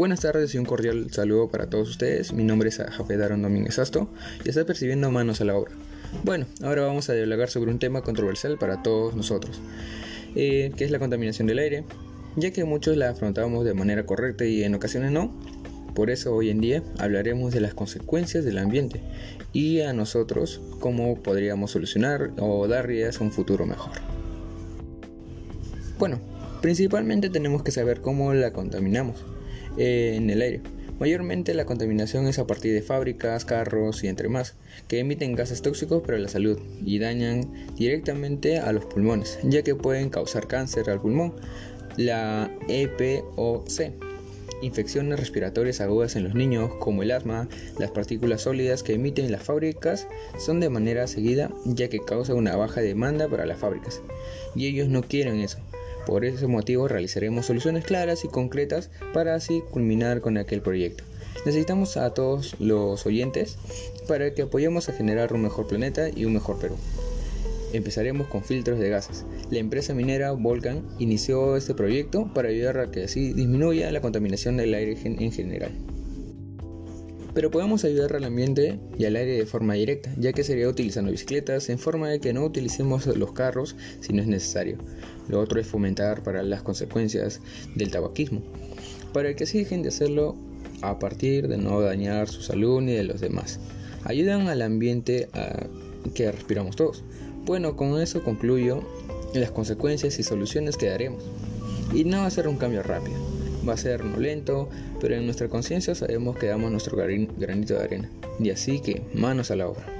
Buenas tardes y un cordial saludo para todos ustedes. Mi nombre es Jafet Aaron Domínguez Asto y está percibiendo manos a la obra. Bueno, ahora vamos a dialogar sobre un tema controversial para todos nosotros, eh, que es la contaminación del aire, ya que muchos la afrontamos de manera correcta y en ocasiones no. Por eso hoy en día hablaremos de las consecuencias del ambiente y a nosotros cómo podríamos solucionar o dar ideas a un futuro mejor. Bueno, principalmente tenemos que saber cómo la contaminamos eh, en el aire. Mayormente la contaminación es a partir de fábricas, carros y entre más, que emiten gases tóxicos para la salud y dañan directamente a los pulmones, ya que pueden causar cáncer al pulmón, la EPOC, infecciones respiratorias agudas en los niños, como el asma, las partículas sólidas que emiten las fábricas son de manera seguida, ya que causa una baja demanda para las fábricas, y ellos no quieren eso. Por ese motivo realizaremos soluciones claras y concretas para así culminar con aquel proyecto. Necesitamos a todos los oyentes para que apoyemos a generar un mejor planeta y un mejor Perú. Empezaremos con filtros de gases. La empresa minera Volcan inició este proyecto para ayudar a que así disminuya la contaminación del aire en general pero podemos ayudar al ambiente y al aire de forma directa, ya que sería utilizando bicicletas en forma de que no utilicemos los carros si no es necesario. Lo otro es fomentar para las consecuencias del tabaquismo, para que así dejen de hacerlo a partir de no dañar su salud ni de los demás. Ayudan al ambiente que respiramos todos. Bueno, con eso concluyo las consecuencias y soluciones que daremos. Y no va a ser un cambio rápido va a ser lento, pero en nuestra conciencia sabemos que damos nuestro granito de arena. Y así que manos a la obra.